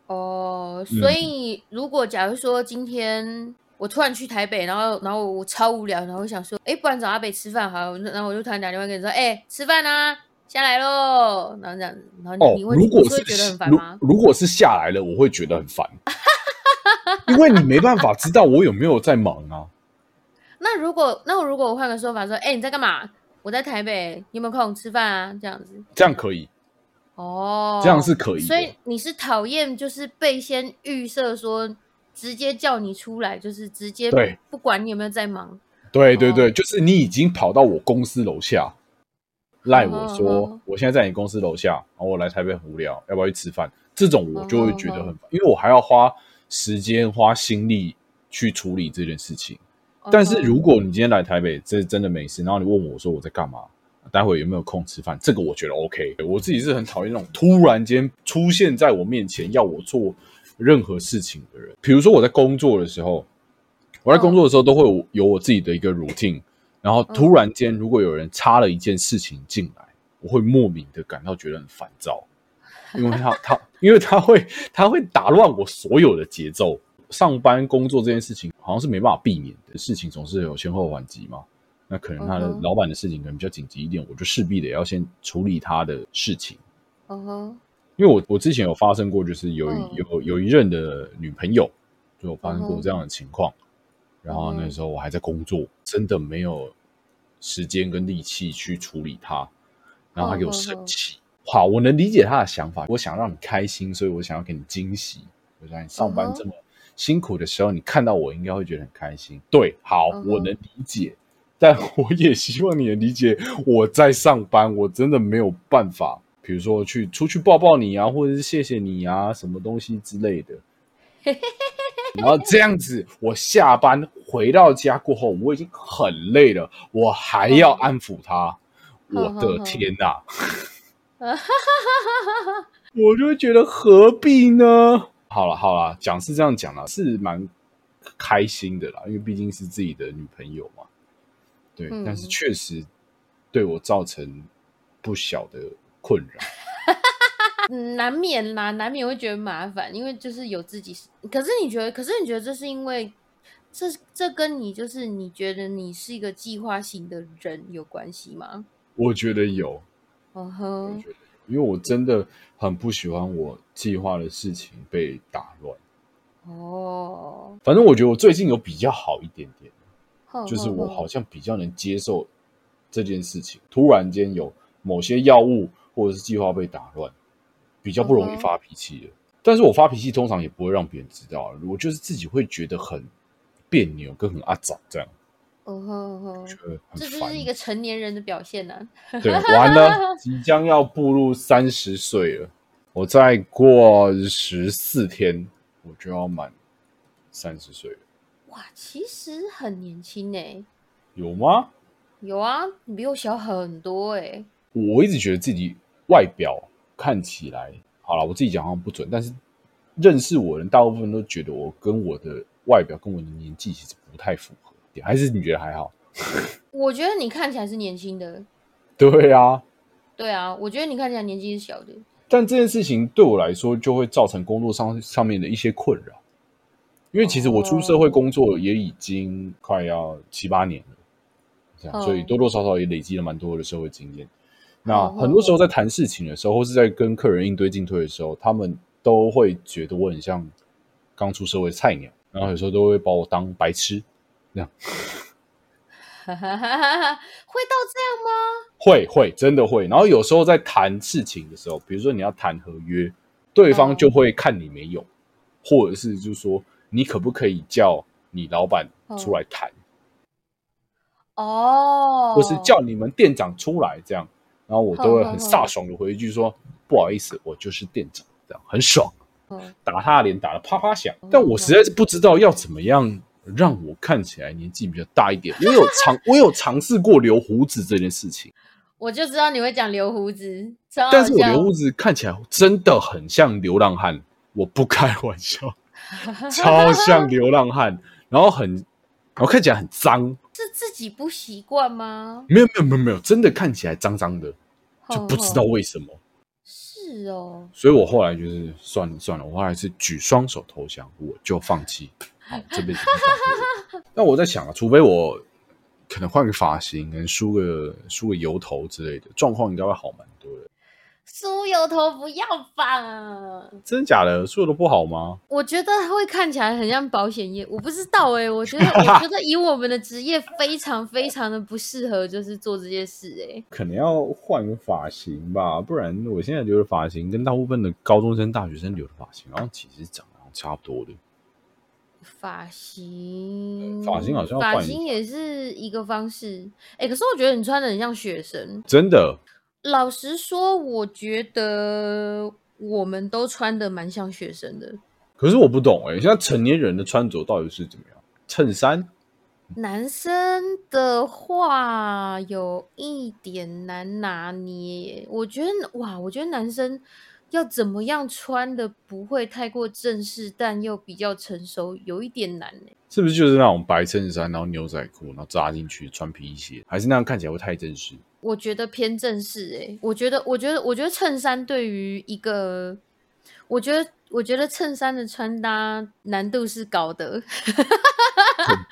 哦，所以如果假如说今天。我突然去台北，然后然后我超无聊，然后我想说，哎，不然找阿北吃饭好，然后我就突然打电话跟你说，哎，吃饭啊，下来喽，然后这样子，然后你会如果是觉得很烦吗？如果是下来了，我会觉得很烦，因为你没办法知道我有没有在忙啊。那如果那我如果我换个说法说，哎，你在干嘛？我在台北，你有没有空吃饭啊？这样子，这样可以哦，这样是可以。所以你是讨厌就是被先预设说。直接叫你出来，就是直接对，不管你有没有在忙。对对对，就是你已经跑到我公司楼下，赖我说我现在在你公司楼下，然后我来台北很无聊，要不要去吃饭？这种我就会觉得很烦，因为我还要花时间花心力去处理这件事情。但是如果你今天来台北，这真的没事，然后你问我说我在干嘛，待会有没有空吃饭？这个我觉得 OK。我自己是很讨厌那种突然间出现在我面前要我做。任何事情的人，比如说我在工作的时候，我在工作的时候都会有我自己的一个 routine，然后突然间如果有人插了一件事情进来，我会莫名的感到觉得很烦躁，因为他 他因为他会他会打乱我所有的节奏。上班工作这件事情好像是没办法避免的事情，总是有先后缓急嘛。那可能他的老板的事情可能比较紧急一点，我就势必得要先处理他的事情。嗯哼。因为我我之前有发生过，就是有有有一任的女朋友，就有发生过这样的情况，然后那时候我还在工作，真的没有时间跟力气去处理她，然后她给我生气。好，我能理解她的想法，我想让你开心，所以我想要给你惊喜。我想你上班这么辛苦的时候，你看到我应该会觉得很开心。对，好，我能理解，但 我也希望你能理解，我在上班，我真的没有办法。比如说去出去抱抱你啊，或者是谢谢你啊，什么东西之类的。然后这样子，我下班回到家过后，我已经很累了，我还要安抚他。我的天哪！我就会觉得何必呢？好了好了，讲是这样讲了，是蛮开心的啦，因为毕竟是自己的女朋友嘛。对，但是确实对我造成不小的。困扰，难免啦，难免会觉得麻烦，因为就是有自己。可是你觉得，可是你觉得这是因为这这跟你就是你觉得你是一个计划型的人有关系吗？我觉得有，嗯哼，因为我真的很不喜欢我计划的事情被打乱。哦，反正我觉得我最近有比较好一点点，就是我好像比较能接受这件事情，突然间有某些药物。或者是计划被打乱，比较不容易发脾气的。但是我发脾气通常也不会让别人知道，我就是自己会觉得很别扭，跟很阿杂这样。哦吼吼，这就是一个成年人的表现呢。对，完了，即将要步入三十岁了，我再过十四天，我就要满三十岁了。哇，其实很年轻呢。有吗？有啊，你比我小很多哎、我一直觉得自己外表看起来好了，我自己讲好像不准，但是认识我的人大部分都觉得我跟我的外表跟我的年纪其实不太符合，还是你觉得还好？我觉得你看起来是年轻的，对啊，对啊，我觉得你看起来年纪是小的。但这件事情对我来说就会造成工作上上面的一些困扰，因为其实我出社会工作也已经快要七八年了，这样，嗯所以多多少少也累积了蛮多的社会经验。那嗯很多时候在谈事情的时候，或是在跟客人应对进退的时候，他们都会觉得我很像刚出社会的菜鸟，然后有时候都会把我当白痴，哈哈哈哈哈，会到这样吗？会会真的会。然后有时候在谈事情的时候，比如说你要谈合约，对方嗯就会看你没有，或者是就是说你可不可以叫你老板出来谈，哦，或是叫你们店长出来这样，然后我都会很飒爽的回一句说不好意思，我就是店长，这样很爽，嗯打他的脸打得啪啪响。但我实在是不知道要怎么样。让我看起来年纪比较大一点。我有尝，我有尝试过留胡子这件事情，我就知道你会讲留胡子，但是我留胡子看起来真的很像流浪汉，我不开玩笑，超像流浪汉，然后很，然后看起来很脏，是自己不习惯吗？没有没有没有没有，真的看起来脏脏的，就不知道为什么。是哦，所以我后来就是算了算了，我后来是举双手投降，我就放弃，好，这辈子不放过。那我在想啊，除非我可能换个发型，可能梳个梳个油头之类的，状况应该会好蛮多的。梳油头不要吧？真的假的？梳的不好吗？我觉得会看起来很像保险业，我不知道哎、我觉得 我觉得以我们的职业非常非常的不适合，就是做这件事哎、可能要换个发型吧，不然我现在留的发型跟大部分的高中生、大学生留的发型，然后其实长得差不多的。发型，发型好像发型也是一个方式哎、可是我觉得你穿的很像学生。真的，老实说，我觉得我们都穿的蛮像学生的。可是我不懂哎、现在成年人的穿着到底是怎么样？衬衫男生的话有一点难拿捏，我觉得哇，我觉得男生要怎么样穿的不会太过正式，但又比较成熟，有一点难呢。是不是就是那种白衬衫，然后牛仔裤，然后扎进去穿皮鞋，还是那样看起来会太正式？我觉得偏正式诶、我觉得，我觉得，我觉得衬衫对于一个，我觉得，我觉得衬衫的穿搭难度是高的。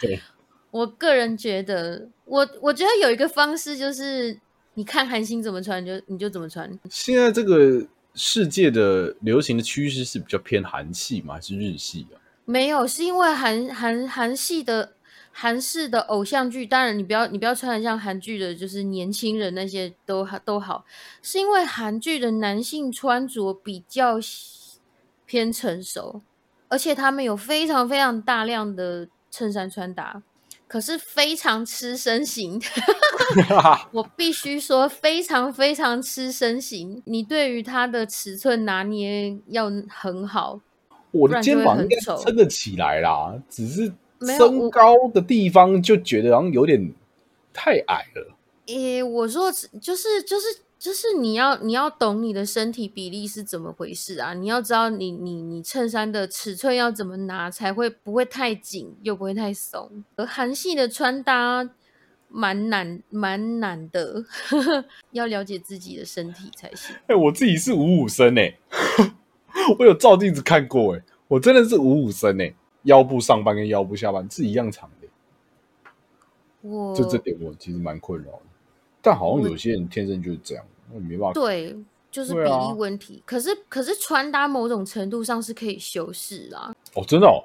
对，我个人觉得，我我觉得有一个方式就是，你看韩星怎么穿，你就你就怎么穿。现在这个世界的流行的趋势是比较偏韩系吗？还是日系啊？没有，是因为韩韩韩系的韩式的偶像剧，当然你不要你不要穿的像韩剧的，就是年轻人那些都都好，是因为韩剧的男性穿着比较偏成熟，而且他们有非常非常大量的衬衫穿搭，可是非常吃身形。我必须说，非常非常吃身形。你对于它的尺寸拿捏要很好，我的肩膀应该撑得起来啦，只是身高的地方就觉得好像有点太矮了。诶，我说就是就是就是你要你要懂你的身体比例是怎么回事啊？你要知道你你你衬衫的尺寸要怎么拿才会不会太紧又不会太松。而韩系的穿搭蛮难蛮难的，要了解自己的身体才行。哎、我自己是五五身哎、我有照镜子看过哎、我真的是五五身哎、腰部上班跟腰部下班是一样长的、我就这点我其实蛮困扰的。但好像有些人天生就是这样，那你没办法。对，就是比例问题。可是可是穿搭某种程度上是可以修饰啦，哦，真的哦，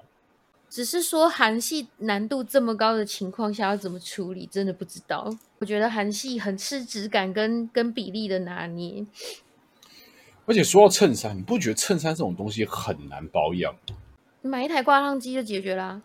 只是说韩系难度这么高的情况下要怎么处理，真的不知道。我觉得韩系很吃质感跟跟比例的拿捏。而且说到衬衫，你不觉得衬衫这种东西很难保养买一台挂烫机就解决啦。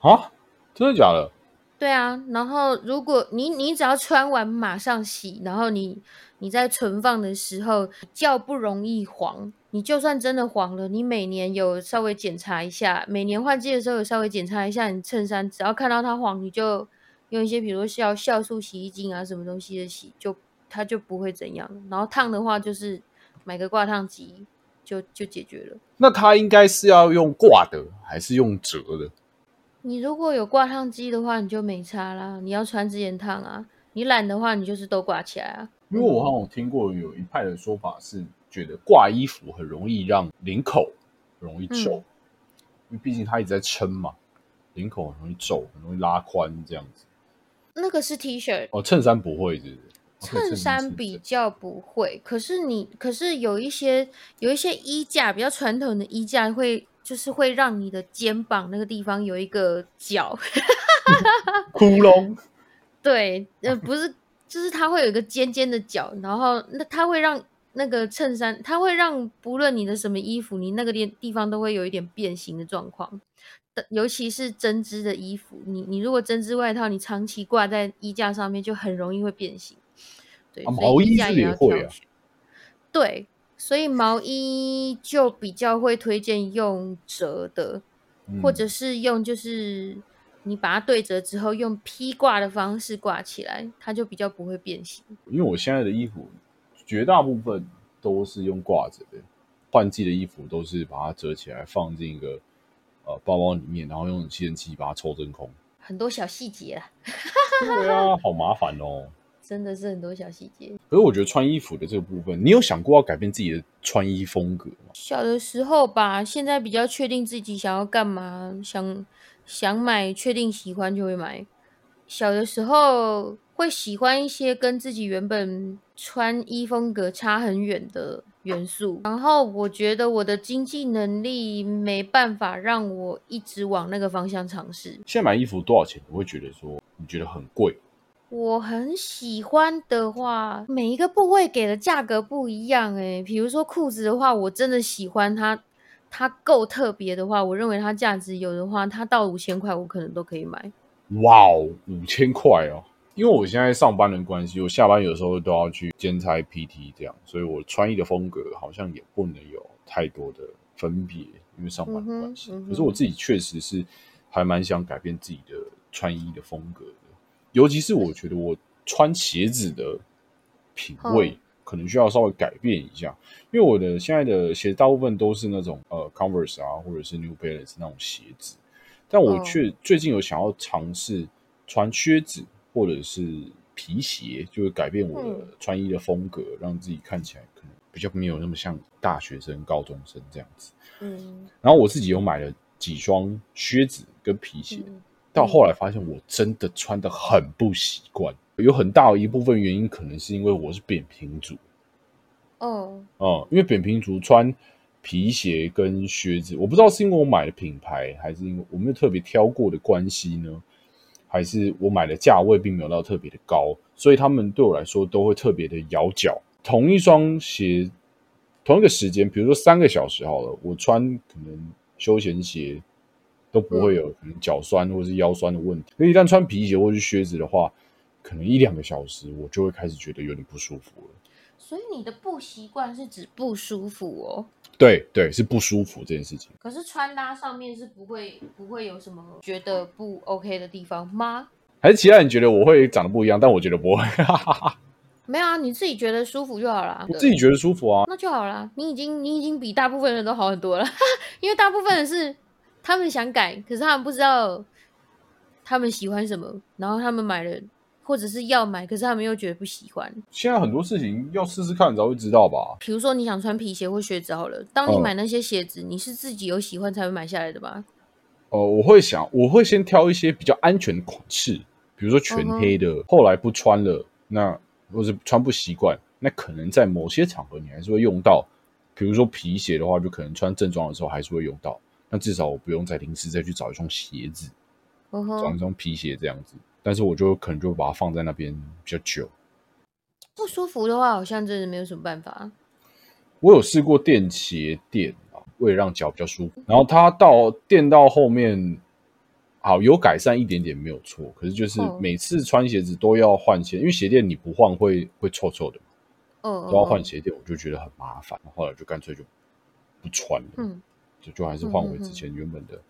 啊？真的假的？对啊，然后如果你你只要穿完马上洗，然后你你在存放的时候较不容易黄。你就算真的黄了，你每年有稍微检查一下，每年换季的时候有稍微检查一下你衬衫，只要看到它黄，你就用一些比如说酵酵素洗衣精啊什么东西的洗，就它就不会怎样。然后烫的话，就是买个挂烫机就就解决了。那它应该是要用挂的还是用折的？你如果有挂烫机的话，你就没差啦。你要穿之前烫啊，你懒的话，你就是都挂起来啊。因为我好像听过有一派的说法是，觉得挂衣服很容易让领口容易皱，因为毕竟它一直在撑嘛，领口很容易皱，很容易拉宽这样子。那个是 T 恤哦，衬衫不会是不是？衬衫比较不会，可是你可是有一些有一些衣架比较传统的衣架会。就是会让你的肩膀那个地方有一个角，窟窿。对，呃，不是，就是它会有一个尖尖的角，然后那它会让那个衬衫，它会让不论你的什么衣服，你那个地地方都会有一点变形的状况。尤其是针织的衣服，你你如果针织外套，你长期挂在衣架上面，就很容易会变形。对，毛衣是也会啊。对。所以毛衣就比较会推荐用折的，或者是用就是你把它对折之后用披挂的方式挂起来，它就比较不会变形。因为我现在的衣服绝大部分都是用挂着的，换季的衣服都是把它折起来放进一个呃包包里面，然后用吸尘器把它抽真空。很多小细节啊，对啊，好麻烦哦。真的是很多小细节，可是我觉得穿衣服的这个部分，你有想过要改变自己的穿衣风格吗？小的时候吧，现在比较确定自己想要干嘛，想想买，确定喜欢就会买。小的时候会喜欢一些跟自己原本穿衣风格差很远的元素，然后我觉得我的经济能力没办法让我一直往那个方向尝试。现在买衣服多少钱？我会觉得说你觉得很贵。我很喜欢的话，每一个部位给的价格不一样诶。比如说裤子的话，我真的喜欢它，它够特别的话，我认为它价值有的话，它到五千块我可能都可以买。哇哦，五千块哦！因为我现在上班的关系，我下班有时候都要去兼差 PT 这样，所以我穿衣的风格好像也不能有太多的分别，因为上班的关系。可是我自己确实是还蛮想改变自己的穿衣的风格。尤其是我觉得我穿鞋子的品味可能需要稍微改变一下，因为我的现在的鞋大部分都是那种呃 Converse 啊，或者是 New Balance 那种鞋子，但我却最近有想要尝试穿靴子或者是皮鞋，就是改变我的穿衣的风格，让自己看起来可能比较没有那么像大学生、高中生这样子。嗯，然后我自己有买了几双靴子跟皮鞋。到后来发现，我真的穿的很不习惯，有很大的一部分原因，可能是因为我是扁平足。嗯嗯，因为扁平足穿皮鞋跟靴子，我不知道是因为我买的品牌，还是因为我没有特别挑过的关系呢？还是我买的价位并没有到特别的高，所以他们对我来说都会特别的咬脚。同一双鞋，同一个时间，比如说三个小时好了，我穿可能休闲鞋。都不会有可能脚酸或者是腰酸的问题。那一旦穿皮鞋或是靴子的话，可能一两个小时我就会开始觉得有点不舒服了。所以你的不习惯是指不舒服哦？对对，是不舒服这件事情。可是穿搭上面是不会不会有什么觉得不 OK 的地方吗？还是其他人觉得我会长得不一样，但我觉得不会。没有啊，你自己觉得舒服就好了。我自己觉得舒服啊，那就好了。你已经你已经比大部分人都好很多了，因为大部分人是。他们想改，可是他们不知道他们喜欢什么，然后他们买了或者是要买，可是他们又觉得不喜欢。现在很多事情要试试看才会知道吧。比如说你想穿皮鞋或靴子好了，当你买那些鞋子，你是自己有喜欢才会买下来的吧？哦，我会想，我会先挑一些比较安全的款式，比如说全黑的，后来不穿了，那或是穿不习惯，那可能在某些场合你还是会用到。比如说皮鞋的话，就可能穿正装的时候还是会用到。那至少我不用再临时再去找一双鞋子，找一双皮鞋这样子。但是我就可能就把它放在那边比较久。不舒服的话，好像真的没有什么办法。我有试过垫鞋垫啊，为了让脚比较舒服。然后它到垫到后面，好有改善一点点没有错。可是就是每次穿鞋子都要换鞋，因为鞋垫你不换会会臭臭的。都要换鞋垫，我就觉得很麻烦。后来就干脆就不穿了。嗯。就就还是换回之前原本的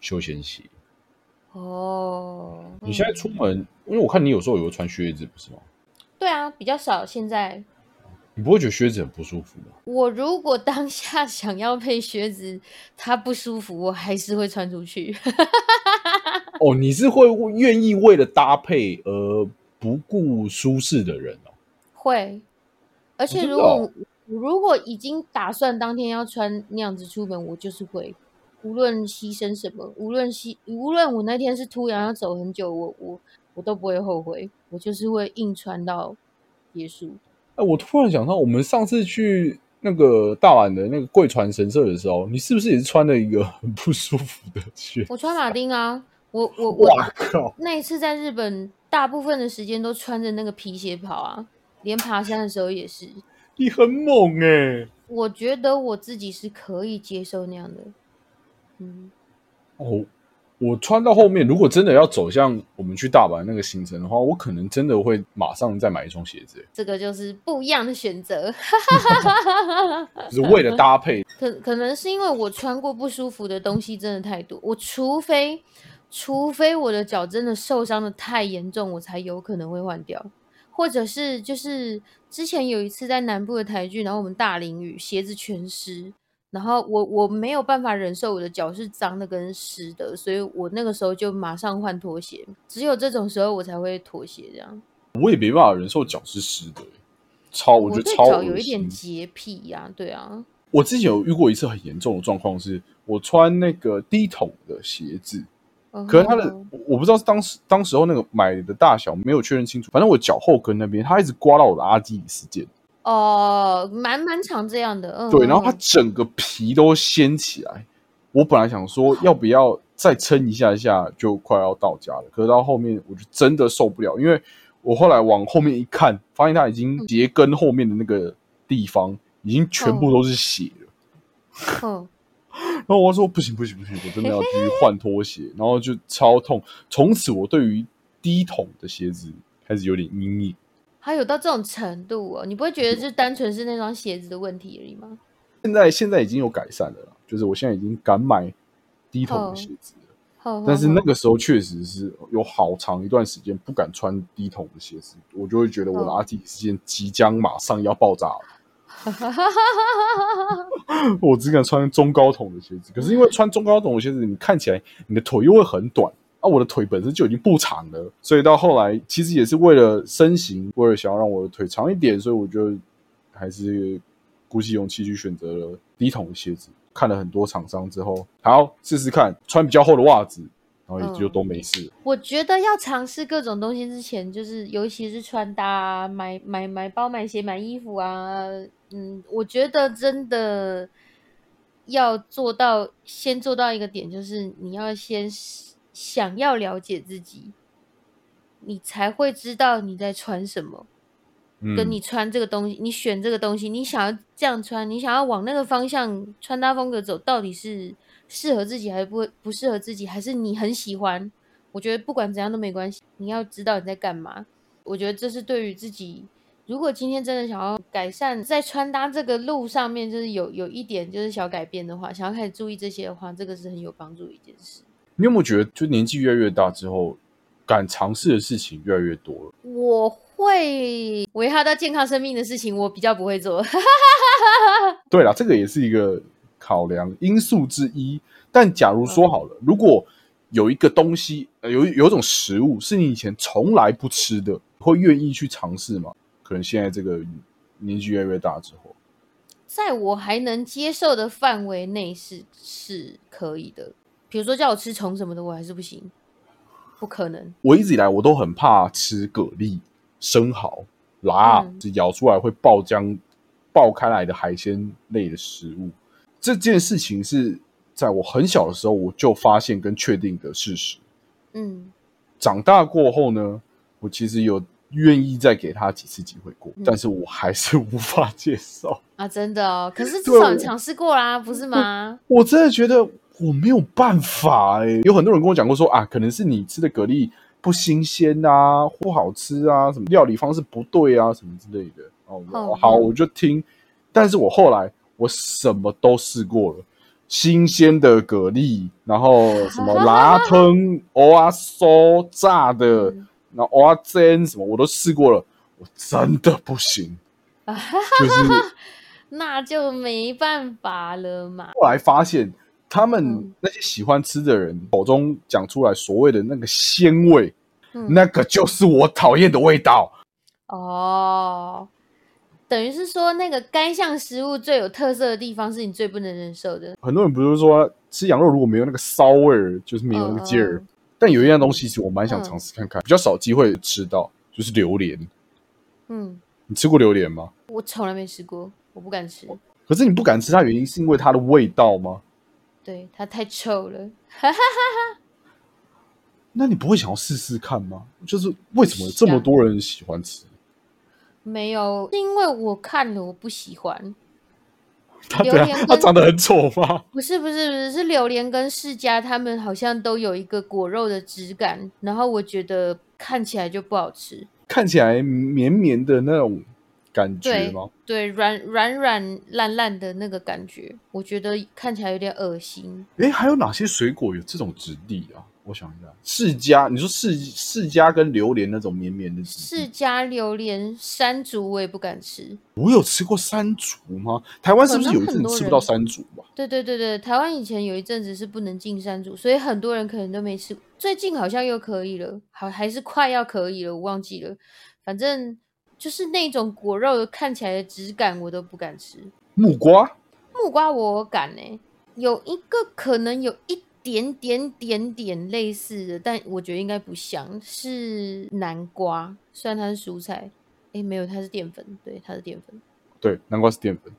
休闲鞋，哦，你现在嗯出门，因为我看你有时候也会穿靴子，不是吗？对啊，比较少。现在你不会觉得靴子很不舒服吗？我如果当下想要配靴子，它不舒服，我还是会穿出去。哦，你是会愿意为了搭配而不顾舒适的人哦。会，而且如果哦我、如果已经打算当天要穿那样子出门，我就是会，无论牺牲什么，无论牺无论我那天是突然要走很久，我我我都不会后悔，我就是会硬穿到结束。哎，我突然想到，我们上次去那个大阪的那个贵船神社的时候，你是不是也是穿了一个很不舒服的靴？我穿马丁啊，我我我哇靠！那一次在日本，大部分的时间都穿着那个皮鞋跑啊，连爬山的时候也是。你很猛哎、我觉得我自己是可以接受那样的，嗯，哦，我穿到后面，如果真的要走向我们去大阪那个行程的话，我可能真的会马上再买一双鞋子、欸这个就是不一样的选择。就是为了搭配。可可能是因为我穿过不舒服的东西真的太多，我除非除非我的脚真的受伤的太严重，我才有可能会换掉，或者是就是之前有一次在南部的台剧，然后我们大淋雨，鞋子全湿。然后我我没有办法忍受我的脚是脏的跟湿的，所以我那个时候就马上换拖鞋。只有这种时候我才会妥协这样。我也没办法忍受脚是湿的、欸超我觉得超有一点。洁癖呀、对啊，我之前有遇过一次很严重的状况，是我穿那个低筒的鞋子，可是他的哦。我我不知道是当时当时候那个买的大小没有确认清楚，反正我脚后跟那边它一直刮到我的阿基里斯腱，哦，蛮蛮长这样的，嗯，对，然后它嗯。整个皮都掀起来。我本来想说要不要再撑一下下，就快要到家了，可是到后面我就真的受不了，因为我后来往后面一看，发现它已经鞋跟后面的那个地方已经全部都是血了。嗯，然后我说不行不行不行，我真的要继续换拖鞋，然后就超痛。从此我对于低筒的鞋子开始有点阴影。还有到这种程度哦，你不会觉得就单纯是那双鞋子的问题而已吗？现在现在已经有改善了啦，就是我现在已经敢买低筒的鞋子了。好但是那个时候确实是有好长一段时间不敢穿低筒的鞋子，我就会觉得我的哦阿基里斯腱即将马上要爆炸了。我只敢穿中高筒的鞋子，可是因为穿中高筒的鞋子，你看起来你的腿又会很短啊，我的腿本身就已经不长了，所以到后来其实也是为了身形，为了想要让我的腿长一点，所以我就还是鼓起勇气去选择了低筒的鞋子。看了很多厂商之后，好试试看穿比较厚的袜子，然后也就嗯都没事。我觉得要尝试各种东西之前，就是尤其是穿搭、啊、买买买包、买鞋、买衣服啊，嗯，我觉得真的要做到，先做到一个点，就是你要先想要了解自己，你才会知道你在穿什么。嗯，跟你穿这个东西，你选这个东西，你想要这样穿，你想要往那个方向穿搭风格走，到底是适合自己还是不不适合自己，还是你很喜欢？我觉得不管怎样都没关系，你要知道你在干嘛。我觉得这是对于自己，如果今天真的想要改善在穿搭这个路上面，就是有有一点就是小改变的话，想要开始注意这些的话，这个是很有帮助的一件事。你有没有觉得，就年纪越来越大之后，敢尝试的事情越来越多了？我会危害到健康生命的事情，我比较不会做。对啦，这个也是一个考量因素之一。但假如说好了，如果有一个东西，呃，有有一种食物是你以前从来不吃的，会愿意去尝试吗？可能现在这个年纪越来越大之后，在我还能接受的范围内是是可以的。比如说叫我吃虫什么的，我还是不行，不可能。我一直以来我都很怕吃蛤蜊、生蚝、辣，嗯咬出来会爆浆、爆开来的海鲜类的食物。这件事情是在我很小的时候我就发现跟确定的事实。嗯，长大过后呢，我其实有愿意再给他几次机会过，嗯但是我还是无法接受。啊，真的哦。可是至少你尝试过啦，不是吗？我真的觉得我没有办法哎、有很多人跟我讲过说啊，可能是你吃的蛤蜊不新鲜啊，不好吃啊，什么料理方式不对啊，什么之类的。哦，嗯好，嗯我就听。但是我后来我什么都试过了，新鲜的蛤蜊，然后什么 辣吞、蚵啊酥炸的，然后蚵仔煎什么我都试过了，我真的不行。就是 那就没办法了嘛。后来发现，他们那些喜欢吃的人口中讲出来所谓的那个鲜味，那个就是我讨厌的味道。哦，等于是说，那个该项食物最有特色的地方是你最不能忍受的。很多人不是说吃羊肉如果没有那个骚味儿，就是没有那个劲儿。但有一样东西，其实我蛮想尝试看看，比较少机会吃到，就是榴莲。嗯，你吃过榴莲吗？我从来没吃过，我不敢吃。可是你不敢吃它，原因是因为它的味道吗？对，它太臭了。那你不会想要试试看吗？就是为什么这么多人喜欢吃？没有，是因为我看了我不喜欢。榴莲它长得很丑吗？不是不是不是，是榴莲跟释迦他们好像都有一个果肉的质感，然后我觉得看起来就不好吃，看起来绵绵的那种感觉吗？对，软软软烂烂的那个感觉，我觉得看起来有点恶心。哎，还有哪些水果有这种质地啊？我想一下，释迦，你说释释迦跟榴莲那种绵绵的，释迦榴莲山竹我也不敢吃。我有吃过山竹吗？台湾是不是有一阵吃不到山竹吧？对对对对，台湾以前有一阵子是不能进山竹，所以很多人可能都没吃。最近好像又可以了，好还是快要可以了，我忘记了。反正就是那种果肉看起来的质感，我都不敢吃。木瓜，木瓜我敢呢，有一个可能有一。点点点点类似的，但我觉得应该不像是南瓜，虽然它是蔬菜，哎，没有，它是淀粉，对，它是淀粉，对，南瓜是淀粉，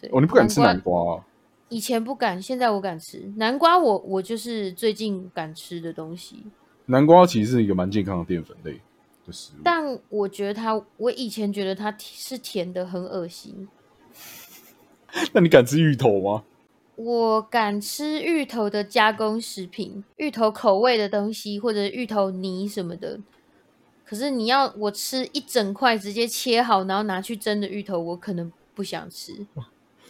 对，哦，你不敢吃南瓜？以前不敢，现在我敢吃南瓜，我我就是最近敢吃的东西。南瓜其实是一个蛮健康的淀粉类的食物，但我觉得它，我以前觉得它是甜的，很恶心。那你敢吃芋头吗？我敢吃芋头的加工食品，芋头口味的东西或者芋头泥什么的。可是你要我吃一整块直接切好，然后拿去蒸的芋头，我可能不想吃。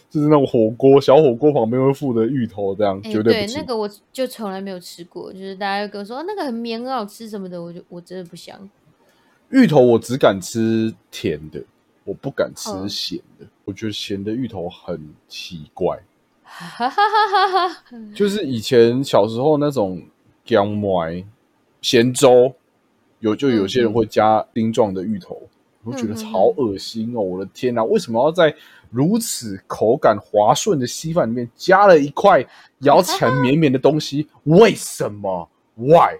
就是那种火锅小火锅旁边会附的芋头，这样绝对不那个我就从来没有吃过，就是大家跟我说那个很绵很好吃什么的，我就我真的不想。芋头我只敢吃甜的，我不敢吃咸的。我觉得咸的芋头很奇怪。哈哈哈哈哈！就是以前小时候那种姜麦咸粥，有就有些人会加丁状的芋头，我觉得超恶心哦！我的天哪，为什么要在如此口感滑顺的稀饭里面加了一块咬起来绵绵的东西？为什么？Why？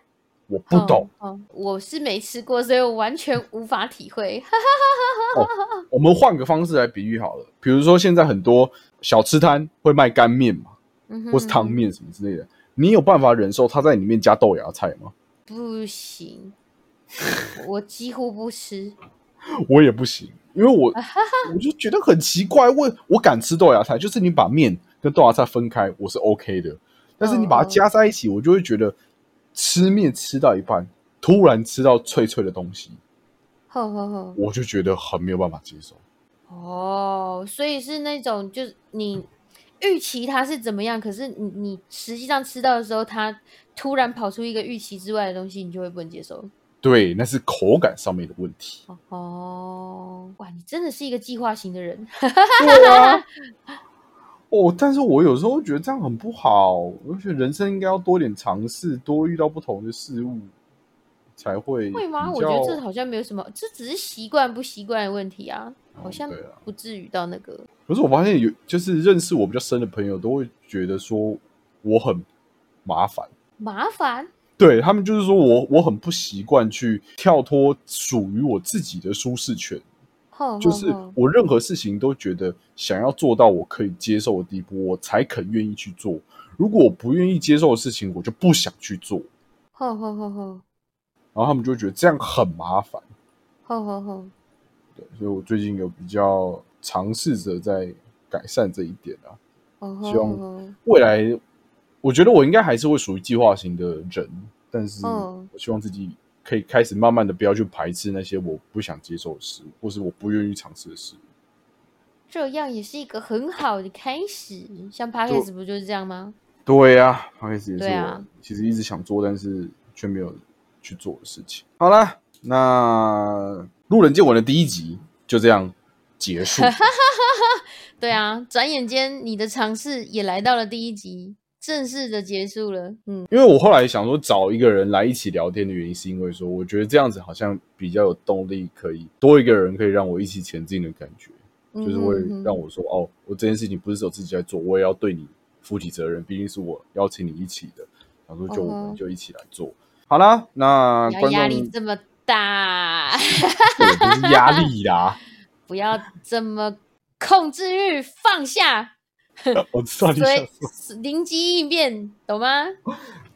我不懂。我是没吃过，所以我完全无法体会。我们换个方式来比喻好了，比如说现在很多。小吃摊会卖干面嘛，或是汤面什么之类的，你有办法忍受他在里面加豆芽菜吗？不行，我几乎不吃。我也不行，因为我 我就觉得很奇怪，我我敢吃豆芽菜，就是你把面跟豆芽菜分开，我是 OK 的，但是你把它加在一起，我就会觉得吃面吃到一半，突然吃到脆脆的东西，我就觉得很没有办法接受。哦，所以是那种，就是你预期它是怎么样，可是你你实际上吃到的时候，它突然跑出一个预期之外的东西，你就会不能接受。对，那是口感上面的问题。哦，哇，你真的是一个计划型的人。对啊。哦，但是我有时候觉得这样很不好，我觉得人生应该要多点尝试，多遇到不同的事物。才会会吗？我觉得这好像没有什么，这只是习惯不习惯的问题啊，好像不至于到那个。可是我发现有，就是认识我比较深的朋友都会觉得说我很麻烦，麻烦。对他们就是说我我很不习惯去跳脱属于我自己的舒适圈，就是我任何事情都觉得想要做到我可以接受的地步，我才肯愿意去做。如果我不愿意接受的事情，我就不想去做。呵呵呵呵。然后他们就觉得这样很麻烦，好好好，对，所以我最近有比较尝试着在改善这一点啊，希望未来，我觉得我应该还是会属于计划型的人，但是我希望自己可以开始慢慢的不要去排斥那些我不想接受的事物，或是我不愿意尝试的事物。这样也是一个很好的开始。像 podcast 不就是这样吗？对呀，podcast 也是我其实一直想做，但是却没有去做的事情。好了，那路人见闻的第一集就这样结束。对啊，转眼间你的尝试也来到了第一集，正式的结束了。嗯，因为我后来想说找一个人来一起聊天的原因，是因为说我觉得这样子好像比较有动力，可以多一个人可以让我一起前进的感觉，就是会让我说哦，我这件事情不是只有自己在做，我也要对你负起责任，毕竟是我邀请你一起的，想说就我们就一起来做。好啦，那压力这么大，不是压力啦，不要这么控制欲放下，我知道你想随说，灵机应变，懂吗？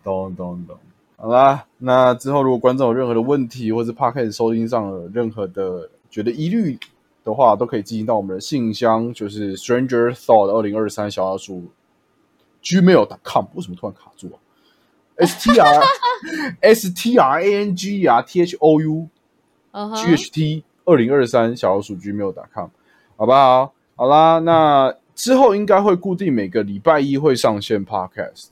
懂懂懂。好啦，那之后如果观众有任何的问题，或是 podcast 收听上有任何的觉得疑虑的话，都可以寄信到我们的信箱，就是 stranger thought 二零二三小老鼠 gmail.com。为什么突然卡住啊？S T R S T R A N G R T H O U G H T 二零二三小老鼠 gmail.com，好不好？好啦，那之后应该会固定每个礼拜一会上线 podcast，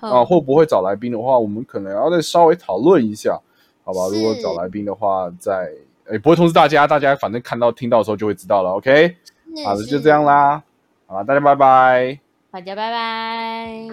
啊，会不会找来宾的话，我们可能要再稍微讨论一下，好吧？如果找来宾的话，再也不会通知大家，大家反正看到听到的时候就会知道了。OK，好的，就这样啦，好，大家拜拜，大家拜拜。